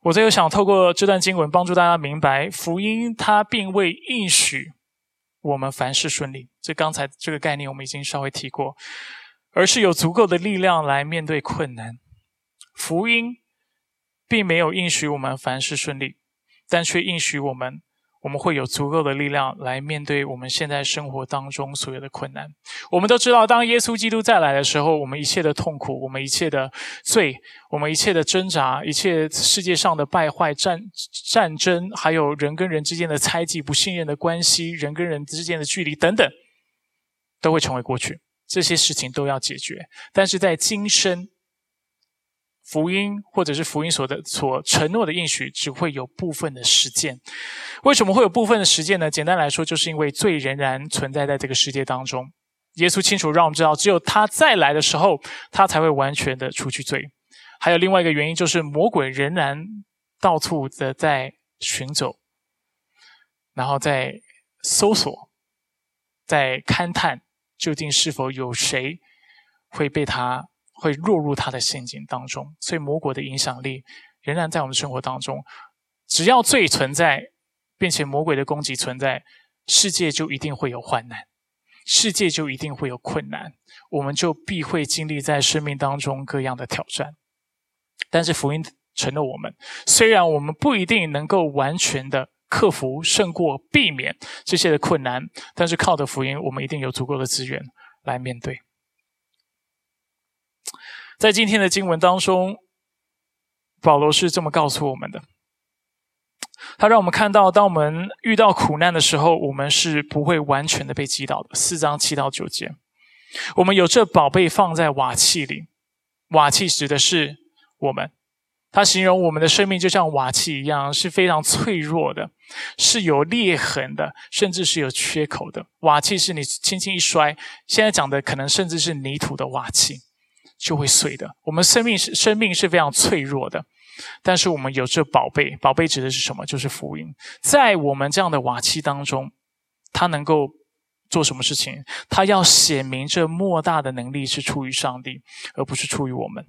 我最后想透过这段经文帮助大家明白，福音它并未应许我们凡事顺利。这刚才这个概念我们已经稍微提过，而是有足够的力量来面对困难。福音并没有应许我们凡事顺利，但却应许我们。我们会有足够的力量来面对我们现在生活当中所有的困难。我们都知道，当耶稣基督再来的时候，我们一切的痛苦、我们一切的罪、我们一切的挣扎、一切世界上的败坏、战战争，还有人跟人之间的猜忌、不信任的关系、人跟人之间的距离等等，都会成为过去。这些事情都要解决。但是在今生，福音或者是福音所的所承诺的应许，只会有部分的实践。为什么会有部分的实践呢？简单来说，就是因为罪仍然存在在这个世界当中。耶稣清楚让我们知道，只有他再来的时候，他才会完全的除去罪。还有另外一个原因，就是魔鬼仍然到处的在寻走，然后在搜索，在勘探，究竟是否有谁会被他。会落入他的陷阱当中，所以魔鬼的影响力仍然在我们生活当中。只要罪存在，并且魔鬼的攻击存在，世界就一定会有患难，世界就一定会有困难，我们就必会经历在生命当中各样的挑战。但是福音成了我们，虽然我们不一定能够完全的克服、胜过、避免这些的困难，但是靠着福音，我们一定有足够的资源来面对。在今天的经文当中，保罗是这么告诉我们的：他让我们看到，当我们遇到苦难的时候，我们是不会完全的被击倒的。四章七到九节，我们有这宝贝放在瓦器里，瓦器指的是我们。他形容我们的生命就像瓦器一样，是非常脆弱的，是有裂痕的，甚至是有缺口的。瓦器是你轻轻一摔，现在讲的可能甚至是泥土的瓦器。就会碎的。我们生命是生命是非常脆弱的，但是我们有这宝贝。宝贝指的是什么？就是福音。在我们这样的瓦器当中，它能够做什么事情？它要显明这莫大的能力是出于上帝，而不是出于我们。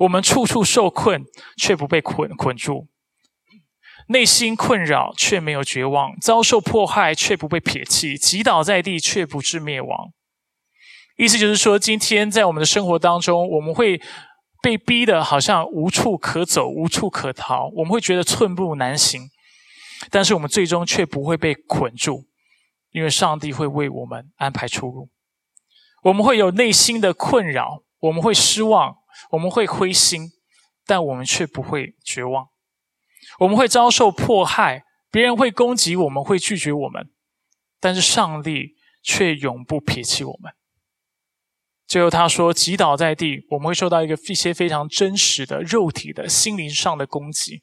我们处处受困，却不被捆捆住；内心困扰，却没有绝望；遭受迫害，却不被撇弃；击倒在地，却不致灭亡。意思就是说，今天在我们的生活当中，我们会被逼得，好像无处可走、无处可逃，我们会觉得寸步难行。但是我们最终却不会被捆住，因为上帝会为我们安排出路。我们会有内心的困扰，我们会失望，我们会灰心，但我们却不会绝望。我们会遭受迫害，别人会攻击我们，会拒绝我们，但是上帝却永不撇弃我们。最后他说：“击倒在地，我们会受到一个一些非常真实的肉体的心灵上的攻击，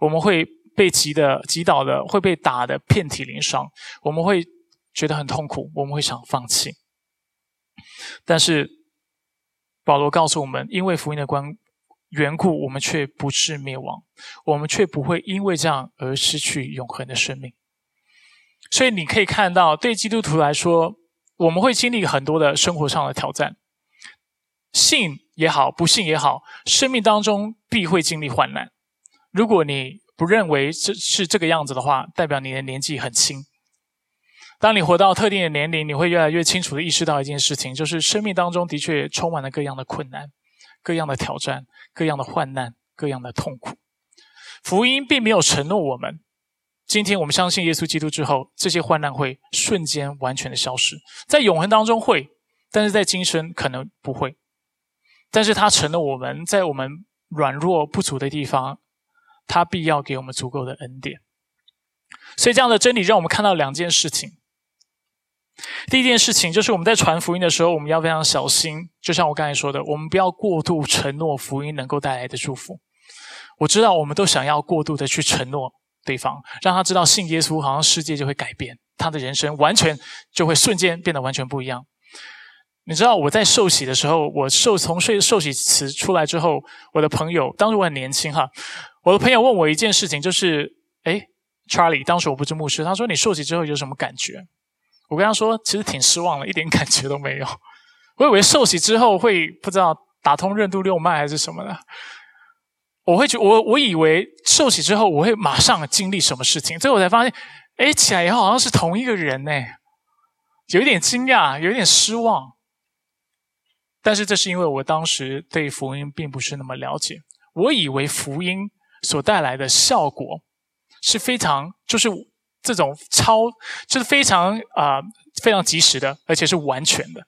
我们会被击的击倒的，会被打的遍体鳞伤，我们会觉得很痛苦，我们会想放弃。但是保罗告诉我们，因为福音的关缘故，我们却不致灭亡，我们却不会因为这样而失去永恒的生命。所以你可以看到，对基督徒来说，我们会经历很多的生活上的挑战。”信也好，不信也好，生命当中必会经历患难。如果你不认为这是这个样子的话，代表你的年纪很轻。当你活到特定的年龄，你会越来越清楚的意识到一件事情，就是生命当中的确充满了各样的困难、各样的挑战、各样的患难、各样的痛苦。福音并没有承诺我们，今天我们相信耶稣基督之后，这些患难会瞬间完全的消失，在永恒当中会，但是在今生可能不会。但是他成了我们在我们软弱不足的地方，他必要给我们足够的恩典。所以这样的真理让我们看到两件事情：第一件事情就是我们在传福音的时候，我们要非常小心。就像我刚才说的，我们不要过度承诺福音能够带来的祝福。我知道我们都想要过度的去承诺对方，让他知道信耶稣，好像世界就会改变，他的人生完全就会瞬间变得完全不一样。你知道我在受洗的时候，我受从受受洗词出来之后，我的朋友当时我很年轻哈，我的朋友问我一件事情，就是哎，Charlie，当时我不是牧师，他说你受洗之后有什么感觉？我跟他说，其实挺失望的，一点感觉都没有。我以为受洗之后会不知道打通任督六脉还是什么的。我会觉我我以为受洗之后我会马上经历什么事情，最后我才发现，哎，起来以后好像是同一个人呢，有一点惊讶，有一点失望。但是这是因为我当时对福音并不是那么了解，我以为福音所带来的效果是非常就是。这种超就是非常啊非常及时的，而且是完全的。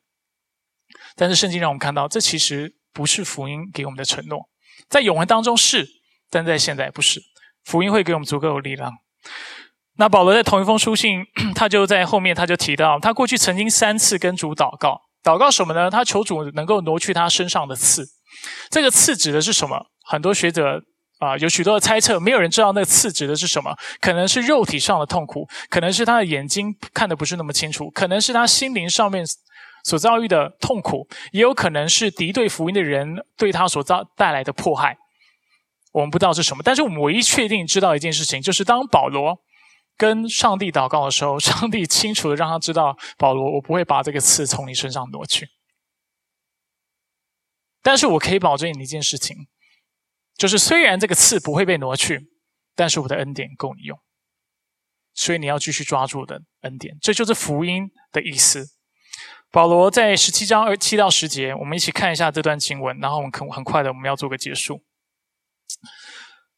但是圣经让我们看到，这其实不是福音给我们的承诺，在永恒当中是，但在现在不是。福音会给我们足够的力量。那保罗在同一封书信，他就在后面他就提到，他过去曾经三次跟主祷告，祷告什么呢？他求主能够挪去他身上的刺。这个刺指的是什么？很多学者。啊，有许多的猜测，没有人知道那个刺指的是什么。可能是肉体上的痛苦，可能是他的眼睛看得不是那么清楚，可能是他心灵上面所遭遇的痛苦，也有可能是敌对福音的人对他所遭带来的迫害。我们不知道是什么，但是我们唯一确定知道一件事情，就是当保罗跟上帝祷告的时候，上帝清楚的让他知道，保罗，我不会把这个刺从你身上挪去。但是我可以保证你一件事情。就是虽然这个刺不会被挪去，但是我的恩典够你用，所以你要继续抓住的恩典，这就是福音的意思。保罗在十七章二七到十节，我们一起看一下这段经文，然后我们很很快的我们要做个结束。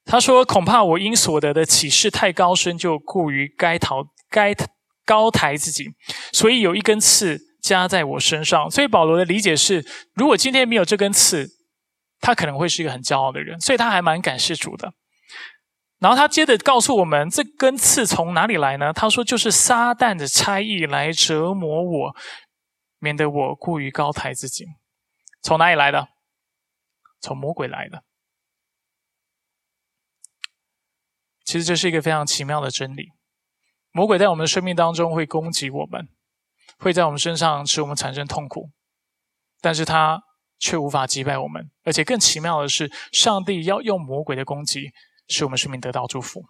他说：“恐怕我因所得的启示太高深，就过于该逃该高抬自己，所以有一根刺加在我身上。”所以保罗的理解是：如果今天没有这根刺。他可能会是一个很骄傲的人，所以他还蛮感谢主的。然后他接着告诉我们，这根刺从哪里来呢？他说，就是撒旦的差役来折磨我，免得我过于高抬自己。从哪里来的？从魔鬼来的。其实这是一个非常奇妙的真理。魔鬼在我们的生命当中会攻击我们，会在我们身上使我们产生痛苦，但是他。却无法击败我们，而且更奇妙的是，上帝要用魔鬼的攻击，使我们生命得到祝福。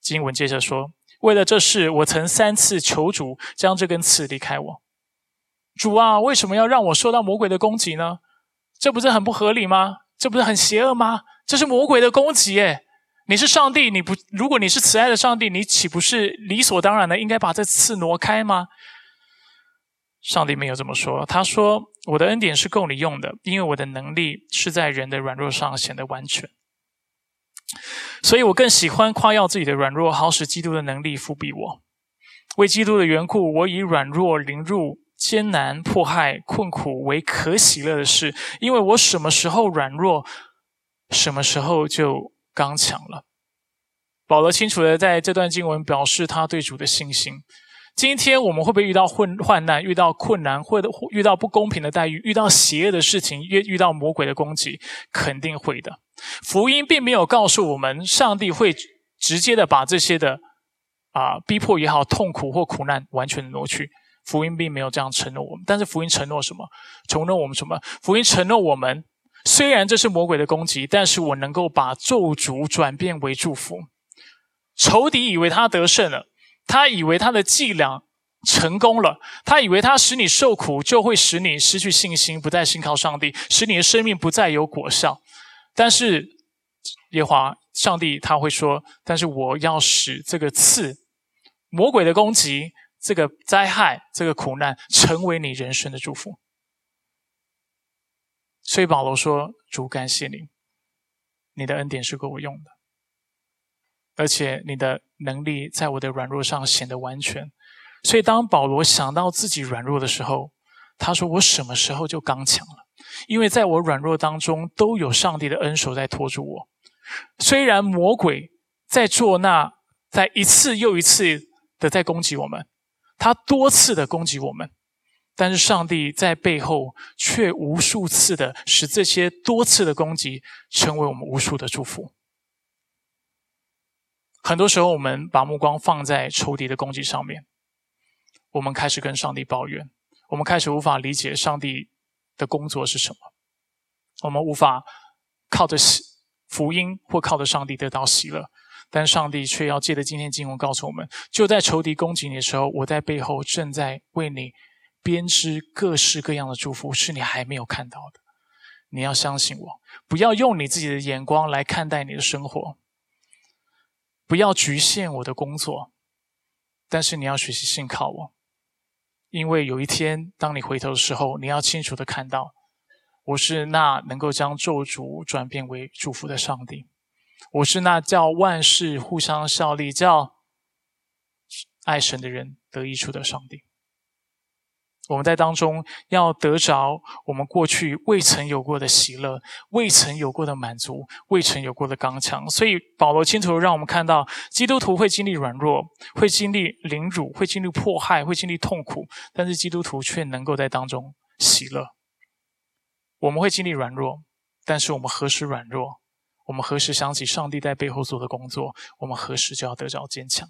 经文接着说：“为了这事，我曾三次求主将这根刺离开我。主啊，为什么要让我受到魔鬼的攻击呢？这不是很不合理吗？这不是很邪恶吗？这是魔鬼的攻击！耶你是上帝，你不如果你是慈爱的上帝，你岂不是理所当然的应该把这刺挪开吗？”上帝没有这么说，他说：“我的恩典是够你用的，因为我的能力是在人的软弱上显得完全。所以我更喜欢夸耀自己的软弱，好使基督的能力复庇我。为基督的缘故，我以软弱、凌辱、艰难、迫害、困苦为可喜乐的事，因为我什么时候软弱，什么时候就刚强了。”保罗清楚的在这段经文表示他对主的信心。今天我们会不会遇到混患难、遇到困难，或者遇到不公平的待遇、遇到邪恶的事情、遇遇到魔鬼的攻击？肯定会的。福音并没有告诉我们，上帝会直接的把这些的啊逼迫也好、痛苦或苦难完全挪去。福音并没有这样承诺我们。但是福音承诺什么？承诺我们什么？福音承诺我们，虽然这是魔鬼的攻击，但是我能够把咒诅转变为祝福。仇敌以为他得胜了。他以为他的伎俩成功了，他以为他使你受苦，就会使你失去信心，不再信靠上帝，使你的生命不再有果效。但是耶华上帝他会说：“但是我要使这个刺，魔鬼的攻击，这个灾害，这个苦难，成为你人生的祝福。”所以保罗说：“主感谢你，你的恩典是够我用的。”而且你的能力在我的软弱上显得完全，所以当保罗想到自己软弱的时候，他说：“我什么时候就刚强了？因为在我软弱当中，都有上帝的恩手在托住我。虽然魔鬼在做那，在一次又一次的在攻击我们，他多次的攻击我们，但是上帝在背后却无数次的使这些多次的攻击成为我们无数的祝福。很多时候，我们把目光放在仇敌的攻击上面，我们开始跟上帝抱怨，我们开始无法理解上帝的工作是什么，我们无法靠着福音或靠着上帝得到喜乐，但上帝却要借着今天经文告诉我们：就在仇敌攻击你的时候，我在背后正在为你编织各式各样的祝福，是你还没有看到的。你要相信我，不要用你自己的眼光来看待你的生活。不要局限我的工作，但是你要学习信靠我，因为有一天当你回头的时候，你要清楚的看到，我是那能够将咒诅转变为祝福的上帝，我是那叫万事互相效力、叫爱神的人得益处的上帝。我们在当中要得着我们过去未曾有过的喜乐，未曾有过的满足，未曾有过的刚强。所以保罗清楚让我们看到，基督徒会经历软弱，会经历凌辱，会经历迫害，会经历痛苦，但是基督徒却能够在当中喜乐。我们会经历软弱，但是我们何时软弱？我们何时想起上帝在背后做的工作，我们何时就要得着坚强，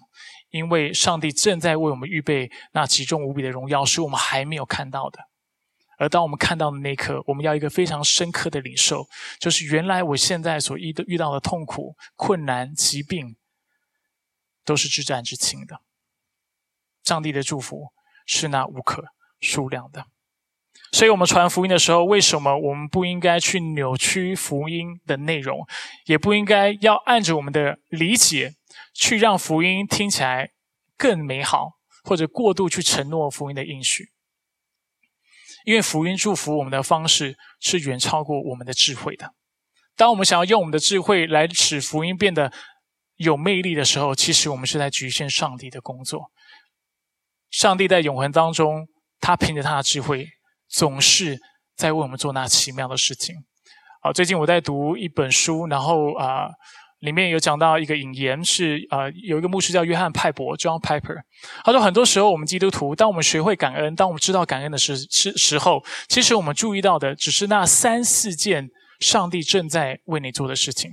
因为上帝正在为我们预备那极重无比的荣耀，是我们还没有看到的。而当我们看到的那一刻，我们要一个非常深刻的领受，就是原来我现在所遇遇到的痛苦、困难、疾病，都是至战之情的。上帝的祝福是那无可数量的。所以，我们传福音的时候，为什么我们不应该去扭曲福音的内容，也不应该要按着我们的理解去让福音听起来更美好，或者过度去承诺福音的应许？因为福音祝福我们的方式是远超过我们的智慧的。当我们想要用我们的智慧来使福音变得有魅力的时候，其实我们是在局限上帝的工作。上帝在永恒当中，他凭着他的智慧。总是在为我们做那奇妙的事情。啊，最近我在读一本书，然后啊，里面有讲到一个引言，是啊，有一个牧师叫约翰派伯 （John Piper），他说，很多时候我们基督徒，当我们学会感恩，当我们知道感恩的时时时候，其实我们注意到的只是那三四件上帝正在为你做的事情，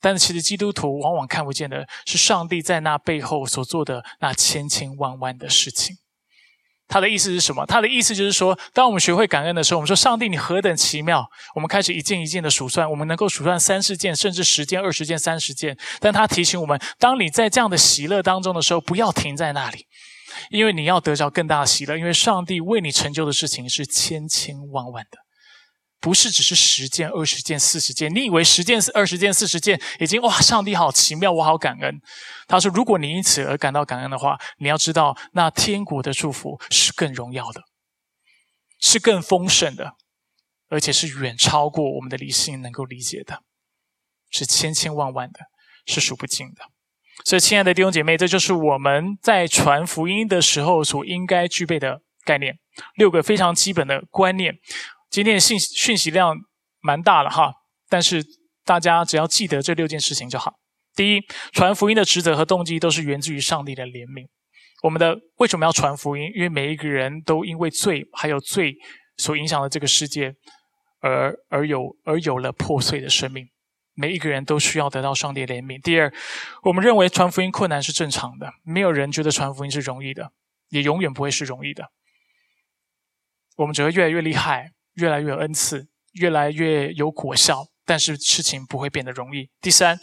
但是其实基督徒往往看不见的是上帝在那背后所做的那千千万万的事情。他的意思是什么？他的意思就是说，当我们学会感恩的时候，我们说上帝你何等奇妙。我们开始一件一件的数算，我们能够数算三十件，甚至十件、二十件、三十件。但他提醒我们，当你在这样的喜乐当中的时候，不要停在那里，因为你要得着更大的喜乐，因为上帝为你成就的事情是千千万万的。不是只是十件、二十件、四十件，你以为十件、二十件、四十件已经哇，上帝好奇妙，我好感恩。他说，如果你因此而感到感恩的话，你要知道，那天国的祝福是更荣耀的，是更丰盛的，而且是远超过我们的理性能够理解的，是千千万万的，是数不尽的。所以，亲爱的弟兄姐妹，这就是我们在传福音的时候所应该具备的概念，六个非常基本的观念。今天的信讯息量蛮大的哈，但是大家只要记得这六件事情就好。第一，传福音的职责和动机都是源自于上帝的怜悯。我们的为什么要传福音？因为每一个人都因为罪还有罪所影响的这个世界，而而有而有了破碎的生命。每一个人都需要得到上帝怜悯。第二，我们认为传福音困难是正常的，没有人觉得传福音是容易的，也永远不会是容易的。我们只会越来越厉害。越来越有恩赐，越来越有果效。但是事情不会变得容易。第三，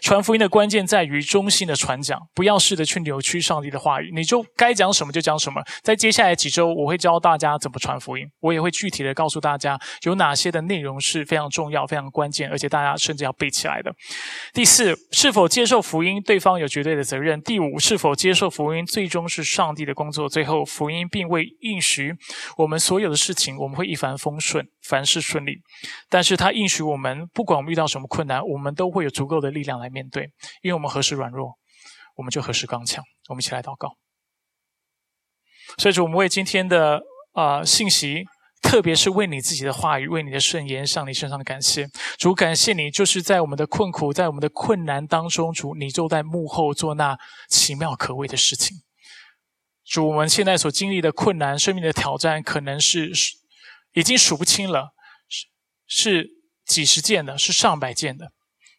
传福音的关键在于中心的传讲，不要试着去扭曲上帝的话语，你就该讲什么就讲什么。在接下来几周，我会教大家怎么传福音，我也会具体的告诉大家有哪些的内容是非常重要、非常关键，而且大家甚至要背起来的。第四，是否接受福音，对方有绝对的责任。第五，是否接受福音，最终是上帝的工作。最后，福音并未应许我们所有的事情，我们会一帆风顺，凡事顺利，但是他应许我们。不管我们遇到什么困难，我们都会有足够的力量来面对，因为我们何时软弱，我们就何时刚强。我们一起来祷告。所以，主，我们为今天的啊信息，特别是为你自己的话语、为你的圣言，向你身上的感谢。主，感谢你，就是在我们的困苦、在我们的困难当中，主，你就在幕后做那奇妙可畏的事情。主，我们现在所经历的困难、生命的挑战，可能是已经数不清了，是是几十件的，是上百件的。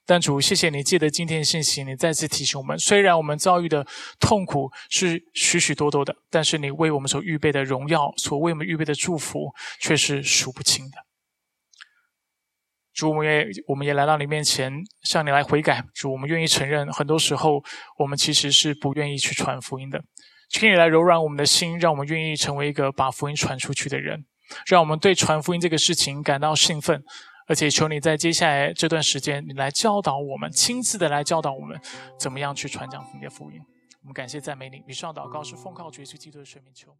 但主，谢谢你借着今天的信息，你再次提醒我们：虽然我们遭遇的痛苦是许许多多的，但是你为我们所预备的荣耀，所为我们预备的祝福，却是数不清的。主，我们也我们也来到你面前，向你来悔改。主，我们愿意承认，很多时候我们其实是不愿意去传福音的。请你来柔软我们的心，让我们愿意成为一个把福音传出去的人，让我们对传福音这个事情感到兴奋。而且求你在接下来这段时间，你来教导我们，亲自的来教导我们，怎么样去传讲你的福音。我们感谢赞美你，以上祷告是奉靠主耶稣基督的圣名求。